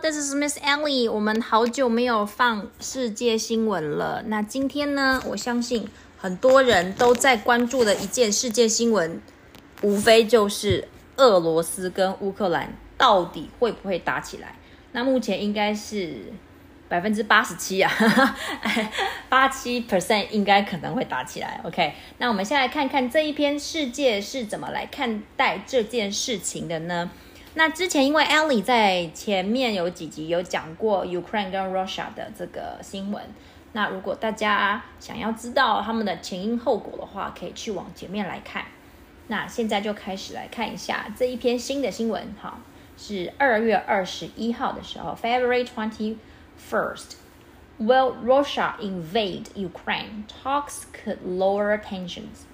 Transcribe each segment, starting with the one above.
This is Miss Ellie。我们好久没有放世界新闻了。那今天呢，我相信很多人都在关注的一件世界新闻，无非就是俄罗斯跟乌克兰到底会不会打起来。那目前应该是百分之八十七啊，八七 percent 应该可能会打起来。OK，那我们先来看看这一篇世界是怎么来看待这件事情的呢？那之前因为 Ellie 在前面有几集有讲过 Ukraine 跟 Russia 的这个新闻，那如果大家想要知道他们的前因后果的话，可以去往前面来看。那现在就开始来看一下这一篇新的新闻，哈，是二月二十一号的时候，February twenty first。Will Russia invade Ukraine? Talks could lower tensions.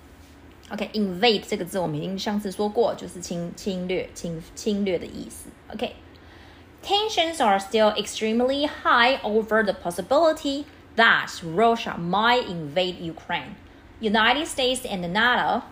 OK，invade、okay, 这个字我们已经上次说过，就是侵侵略、侵侵略的意思。OK，tensions、okay. are still extremely high over the possibility that Russia might invade Ukraine. United States and NATO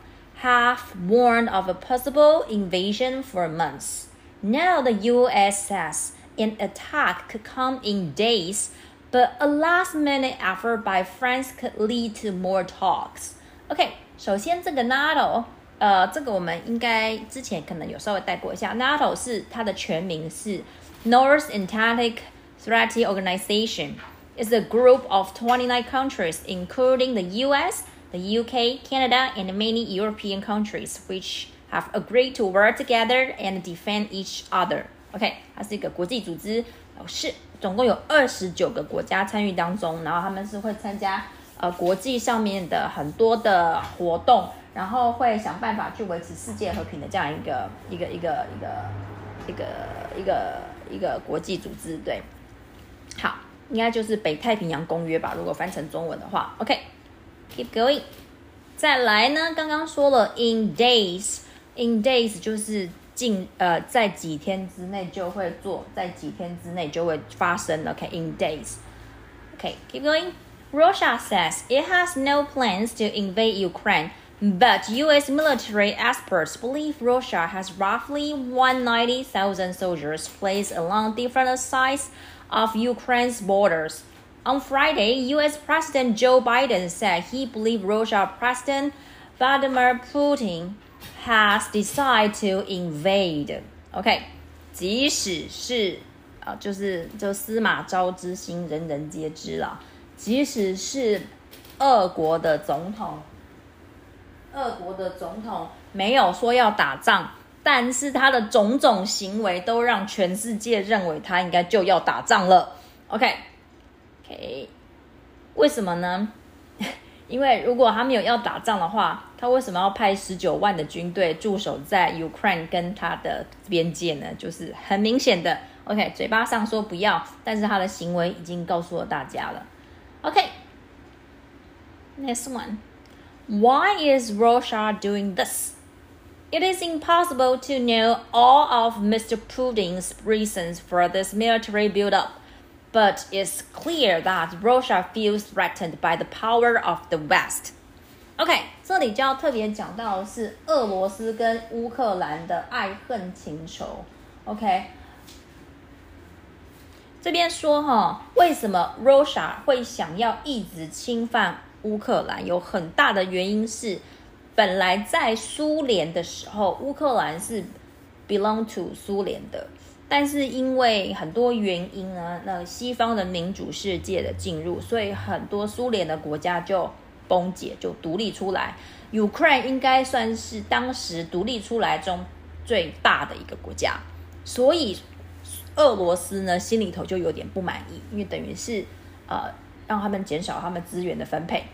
have warned of a possible invasion for months. Now the U.S. says an attack could come in days, but a last-minute effort by France could lead to more talks. OK。 首先，这个 NATO，呃，这个我们应该之前可能有稍微带过一下。NATO 是它的全名是 North Atlantic Treaty Organization。is a group of 29 countries, including the U.S., the U.K., Canada, and many European countries, which have agreed to work together and defend each other. OK，它是一个国际组织，是总共有二十九个国家参与当中，然后他们是会参加。呃，国际上面的很多的活动，然后会想办法去维持世界和平的这样一个一个一个一个一个一个一个国际组织，对，好，应该就是北太平洋公约吧，如果翻成中文的话，OK，keep going，再来呢，刚刚说了 in days，in days 就是近呃在几天之内就会做，在几天之内就会发生，OK，in days，OK，keep going。Russia says it has no plans to invade Ukraine, but U.S. military experts believe Russia has roughly 190,000 soldiers placed along different sides of Ukraine's borders. On Friday, U.S. President Joe Biden said he believes Russia President Vladimir Putin has decided to invade. OK，即使是啊，就是就司马昭之心，人人皆知了。 即使是俄国的总统，俄国的总统没有说要打仗，但是他的种种行为都让全世界认为他应该就要打仗了。OK，OK，为什么呢？因为如果他没有要打仗的话，他为什么要派十九万的军队驻守在 Ukraine 跟他的边界呢？就是很明显的，OK，嘴巴上说不要，但是他的行为已经告诉了大家了。Okay. Next one. Why is Russia doing this? It is impossible to know all of Mr. Putin's reasons for this military buildup, but it's clear that Russia feels threatened by the power of the West. OK，这里就要特别讲到的是俄罗斯跟乌克兰的爱恨情仇。OK， 这边说哈，为什么 Russia 会想要一直侵犯乌克兰？有很大的原因是，本来在苏联的时候，乌克兰是 belong to 苏联的，但是因为很多原因呢，那西方的民主世界的进入，所以很多苏联的国家就崩解，就独立出来。Ukraine 应该算是当时独立出来中最大的一个国家，所以。俄罗斯呢，心里头就有点不满意，因为等于是，呃，让他们减少他们资源的分配。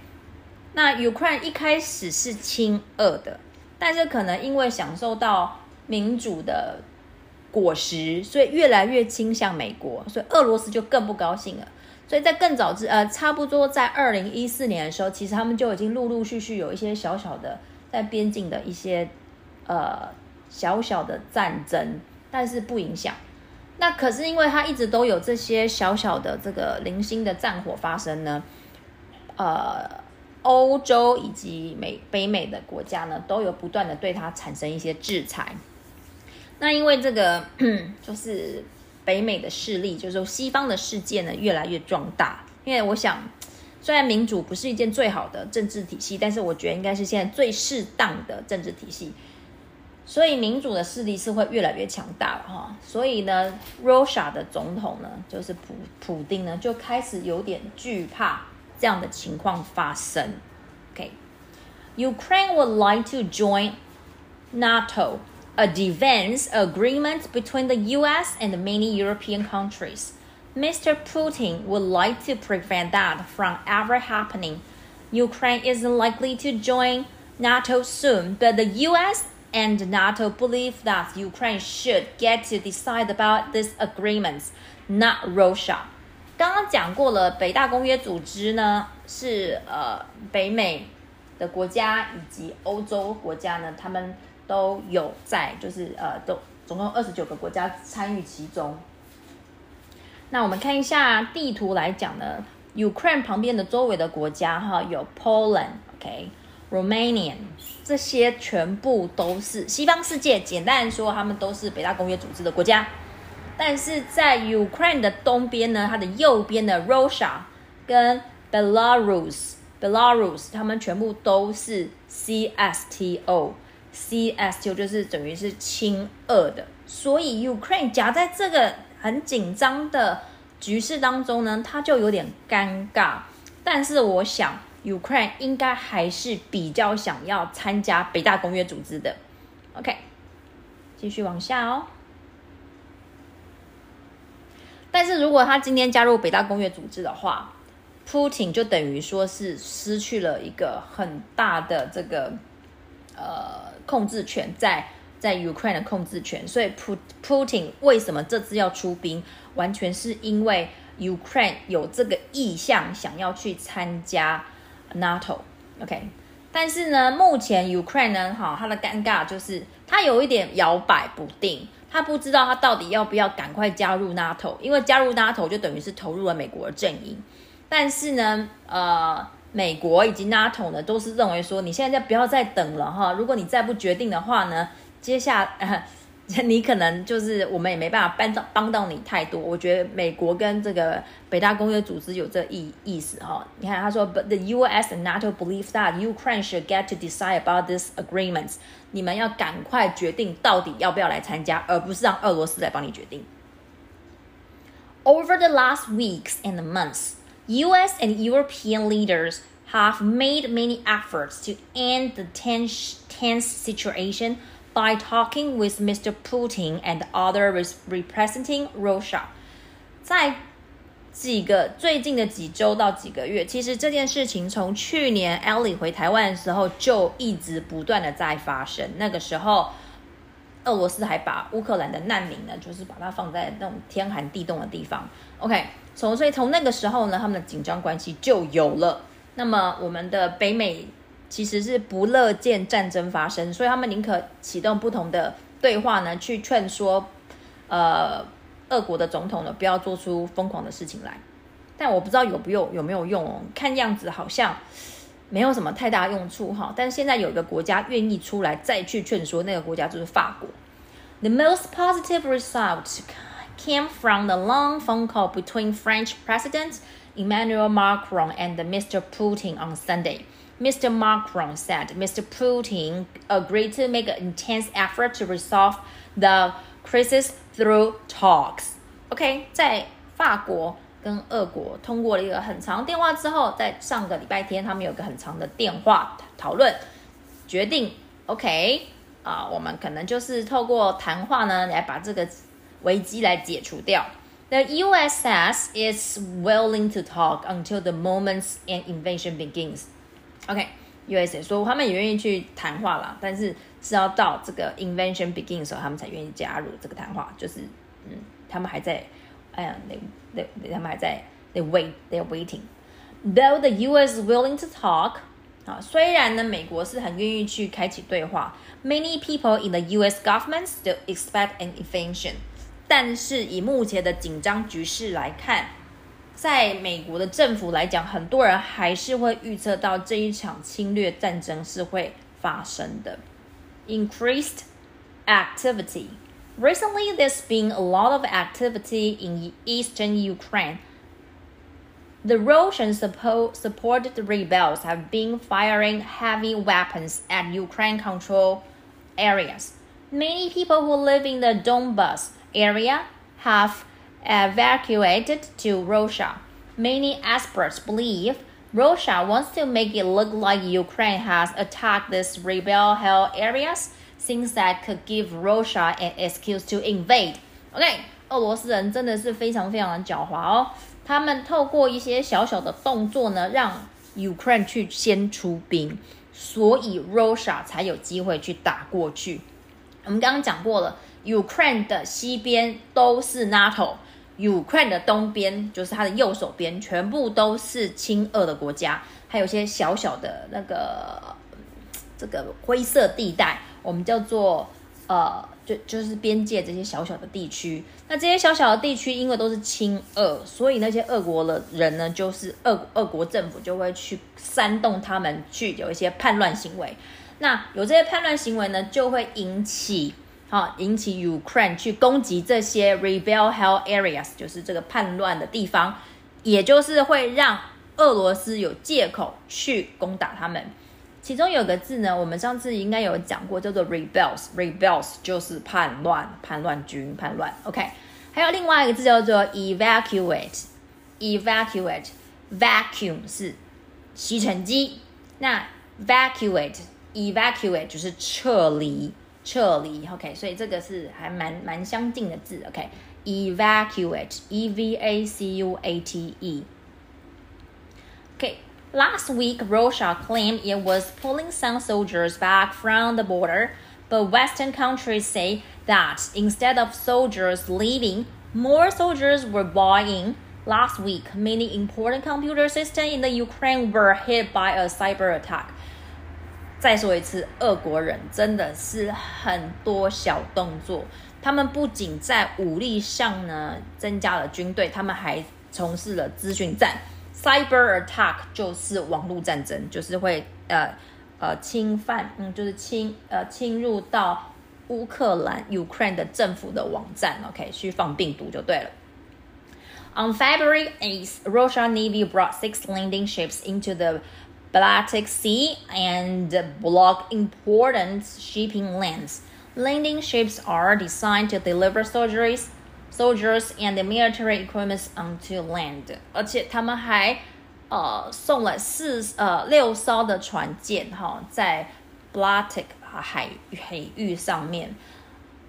那 Ukraine 一开始是亲俄的，但是可能因为享受到民主的果实，所以越来越倾向美国，所以俄罗斯就更不高兴了。所以在更早之，呃，差不多在二零一四年的时候，其实他们就已经陆陆续续有一些小小的在边境的一些，呃，小小的战争，但是不影响。那可是因为它一直都有这些小小的这个零星的战火发生呢，呃，欧洲以及美北美的国家呢都有不断的对它产生一些制裁。那因为这个 就是北美的势力，就是西方的世界呢越来越壮大。因为我想，虽然民主不是一件最好的政治体系，但是我觉得应该是现在最适当的政治体系。所以民主的势力是会越来越强大了哈。所以呢，Russia 的总统呢，就是普普丁呢，就开始有点惧怕这样的情况发生。OK，Ukraine would like to join NATO, a defense agreement between the US and many European countries. Mr. Putin would like to prevent that from ever happening. Ukraine isn't likely to join NATO soon, but the US and NATO believe that Ukraine should get to decide about these agreements, not Russia. 刚刚讲过了，北大公约组织呢是呃北美的国家以及欧洲国家呢，他们都有在，就是呃都总共二十九个国家参与其中。那我们看一下地图来讲呢，Ukraine 旁边的周围的国家哈，有 Poland，OK Romanian，这些全部都是西方世界。简单说，他们都是北大公约组织的国家。但是在 Ukraine 的东边呢，它的右边的 Russia 跟 Belarus，Belarus，他们全部都是 CSTO，CSTO 就是等于是亲俄的。所以 Ukraine 夹在这个。很紧张的局势当中呢，他就有点尴尬。但是我想，Ukraine 应该还是比较想要参加北大公约组织的。OK，继续往下哦。但是如果他今天加入北大公约组织的话，Putin 就等于说是失去了一个很大的这个呃控制权在。在 Ukraine 的控制权，所以 Putin 为什么这次要出兵，完全是因为 Ukraine 有这个意向，想要去参加 NATO。OK，但是呢，目前 Ukraine 呢，哈，他的尴尬就是他有一点摇摆不定，他不知道他到底要不要赶快加入 NATO，因为加入 NATO 就等于是投入了美国的阵营。但是呢，呃，美国以及 NATO 呢，都是认为说，你现在不要再等了哈，如果你再不决定的话呢？接下，你可能就是我们也没办法帮到帮到你太多。我觉得美国跟这个北大公约组织有这意意思哈。你看他说，But the U.S. and NATO believe that Ukraine should get to decide about these agreements。你们要赶快决定到底要不要来参加，而不是让俄罗斯来帮你决定。Over the last weeks and months, U.S. and European leaders have made many efforts to end the tense tense situation By talking with Mr. Putin and other representing Russia，在几个最近的几周到几个月，其实这件事情从去年 Ellie 回台湾的时候就一直不断的在发生。那个时候，俄罗斯还把乌克兰的难民呢，就是把它放在那种天寒地冻的地方。OK，从所以从那个时候呢，他们的紧张关系就有了。那么我们的北美。其实是不乐见战争发生，所以他们宁可启动不同的对话呢，去劝说，呃，俄国的总统呢不要做出疯狂的事情来。但我不知道有不用有没有用哦，看样子好像没有什么太大用处哈。但是现在有一个国家愿意出来再去劝说，那个国家就是法国。The most positive result came from the long phone call between French President Emmanuel Macron and Mr. Putin on Sunday. Mr. Macron said Mr. Putin agreed to make an intense effort to resolve the crisis through talks. OK，在法国跟俄国通过了一个很长电话之后，在上个礼拜天，他们有个很长的电话讨论，决定 OK 啊，我们可能就是透过谈话呢，来把这个危机来解除掉。The U.S. says it's willing to talk until the moment an invasion begins. OK，USA 说他们也愿意去谈话啦，但是是要到这个 invention begin 的时候，他们才愿意加入这个谈话。就是嗯，他们还在，哎呀，they they 他们还在，they wait they are waiting。Though the U.S. is willing to talk，啊，虽然呢，美国是很愿意去开启对话，many people in the U.S. government still expect an invention。但是以目前的紧张局势来看。在美国的政府来讲，很多人还是会预测到这一场侵略战争是会发生的。Increased activity Recently, there's been a lot of activity in eastern Ukraine. The Russian suppo- supported rebels have been firing heavy weapons at Ukraine controlled areas. Many people who live in the Donbas area have evacuated to Russia. Many experts believe Russia wants to make it look like Ukraine has attacked these rebel held areas, since that could give Russia an excuse to invade. OK，俄罗斯人真的是非常非常的狡猾哦，他们透过一些小小的动作呢，让 Ukraine 去先出兵，所以 Russia 才有机会去打过去。我们刚刚讲过了，Ukraine 的西边都是 NATO。 Ukraine 的东边就是它的右手边，全部都是亲俄的国家，还有些小小的那个这个灰色地带，我们叫做呃，就就是边界这些小小的地区。那这些小小的地区，因为都是亲俄，所以那些俄国的人呢，就是俄俄国政府就会去煽动他们去有一些叛乱行为。那有这些叛乱行为呢，就会引起。好，引起 Ukraine 去攻击这些 rebel hell areas，就是这个叛乱的地方，也就是会让俄罗斯有借口去攻打他们。其中有个字呢，我们上次应该有讲过，叫做 rebels，rebels 就是叛乱、叛乱军、叛乱。OK，还有另外一个字叫做 evacuate，evacuate，vacuum 是吸尘机，那 evacuate，evacuate 就是撤离。撤离，OK，所以这个是还蛮蛮相近的字，OK，evacuate，E V A C U A T E。Okay, last week Russia claimed it was pulling some soldiers back from the border, but Western countries say that instead of soldiers leaving, more soldiers were buying. Last week, many important computer systems in the Ukraine were hit by a cyber attack. 再说一次，俄国人真的是很多小动作。他们不仅在武力上呢增加了军队，他们还从事了资讯战。Cyber attack 就是网络战争，就是会呃呃侵犯，嗯，就是侵呃侵入到乌克兰 Ukraine 的政府的网站，OK，去放病毒就对了。On February 8th, Russian Navy brought six landing ships into the Baltic Sea and block important shipping lanes. Landing ships are designed to deliver soldiers, soldiers and military equipment onto land. 而且他们还呃送了四呃六艘的船舰哈，在 Baltic 海海域上面，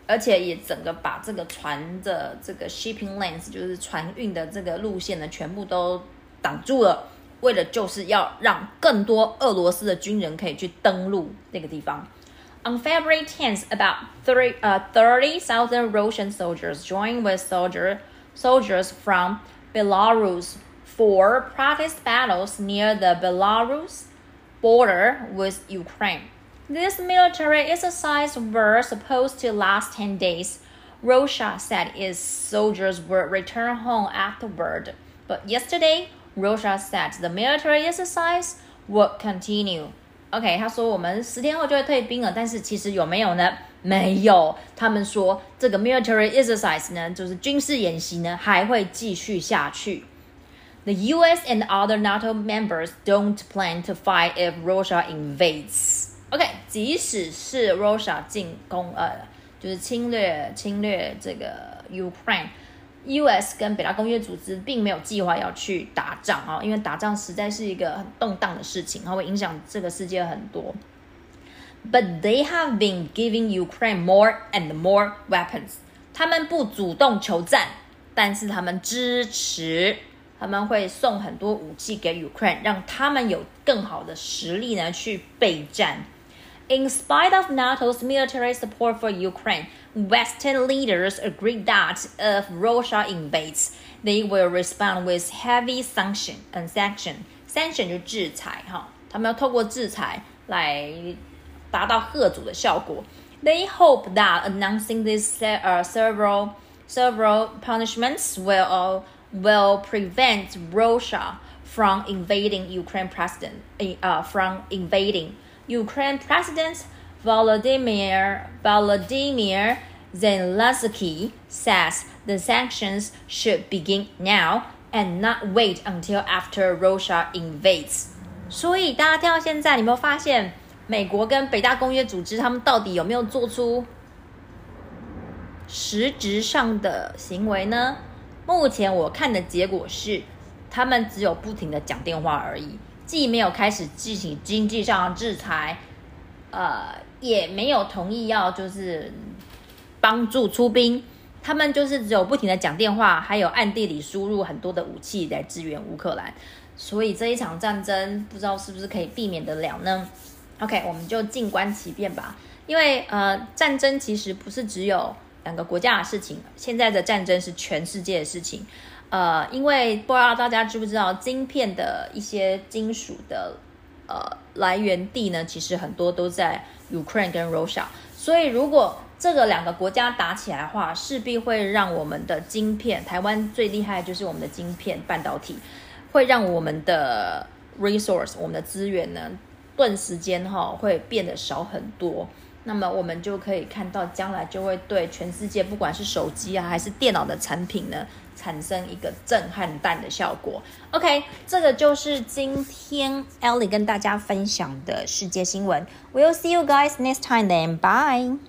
而且也整个把这个船的这个 shipping lanes 就是船运的这个路线呢，全部都挡住了。为了就是要让更多俄罗斯的军人可以去登陆那个地方。On February 10th, about 30, uh, 30,000 Russian soldiers joined with soldier, soldiers from Belarus for practice battles near the Belarus border with Ukraine. This military exercise were supposed to last 10 days. Russia said its soldiers would return home afterward, but yesterday Russia said the military exercise would continue. OK，他说我们十天后就会退兵了，但是其实有没有呢？没有。他们说这个 military exercise 呢，就是军事演习呢，还会继续下去。The U.S. and other NATO members don't plan to fight if Russia invades. OK，即使是 Russia 进攻，呃，就是侵略侵略这个 Ukraine。U.S. 跟北大公约组织并没有计划要去打仗啊，因为打仗实在是一个很动荡的事情，它会影响这个世界很多。But they have been giving Ukraine more and more weapons。他们不主动求战，但是他们支持，他们会送很多武器给 Ukraine，让他们有更好的实力呢去备战。In spite of NATO's military support for Ukraine, Western leaders agreed that if Russia invades, they will respond with heavy sanction and sanction. Sanction 就制裁哈，他们要透过制裁来达到贺阻的效果。They hope that announcing these uh, several several punishments will uh, will prevent Russia from invading Ukraine president uh, from invading Ukraine President Volodymyr Volodymyr Zelensky says the sanctions should begin now and not wait until after Russia invades。所以大家听到现在，你有没有发现美国跟北大公约组织他们到底有没有做出实质上的行为呢？目前我看的结果是，他们只有不停的讲电话而已，既没有开始进行经济上的制裁，呃，也没有同意要就是帮助出兵，他们就是只有不停的讲电话，还有暗地里输入很多的武器来支援乌克兰，所以这一场战争不知道是不是可以避免得了呢？OK，我们就静观其变吧，因为呃，战争其实不是只有。两个国家的事情，现在的战争是全世界的事情，呃，因为不知道大家知不知道，晶片的一些金属的呃来源地呢，其实很多都在 Ukraine 跟 Russia，所以如果这个两个国家打起来的话，势必会让我们的晶片，台湾最厉害就是我们的晶片半导体，会让我们的 resource，我们的资源呢，顿时间哈会变得少很多。那么我们就可以看到，将来就会对全世界，不管是手机啊，还是电脑的产品呢，产生一个震撼弹的效果。OK，这个就是今天 Ellie 跟大家分享的世界新闻。We'll see you guys next time then. Bye.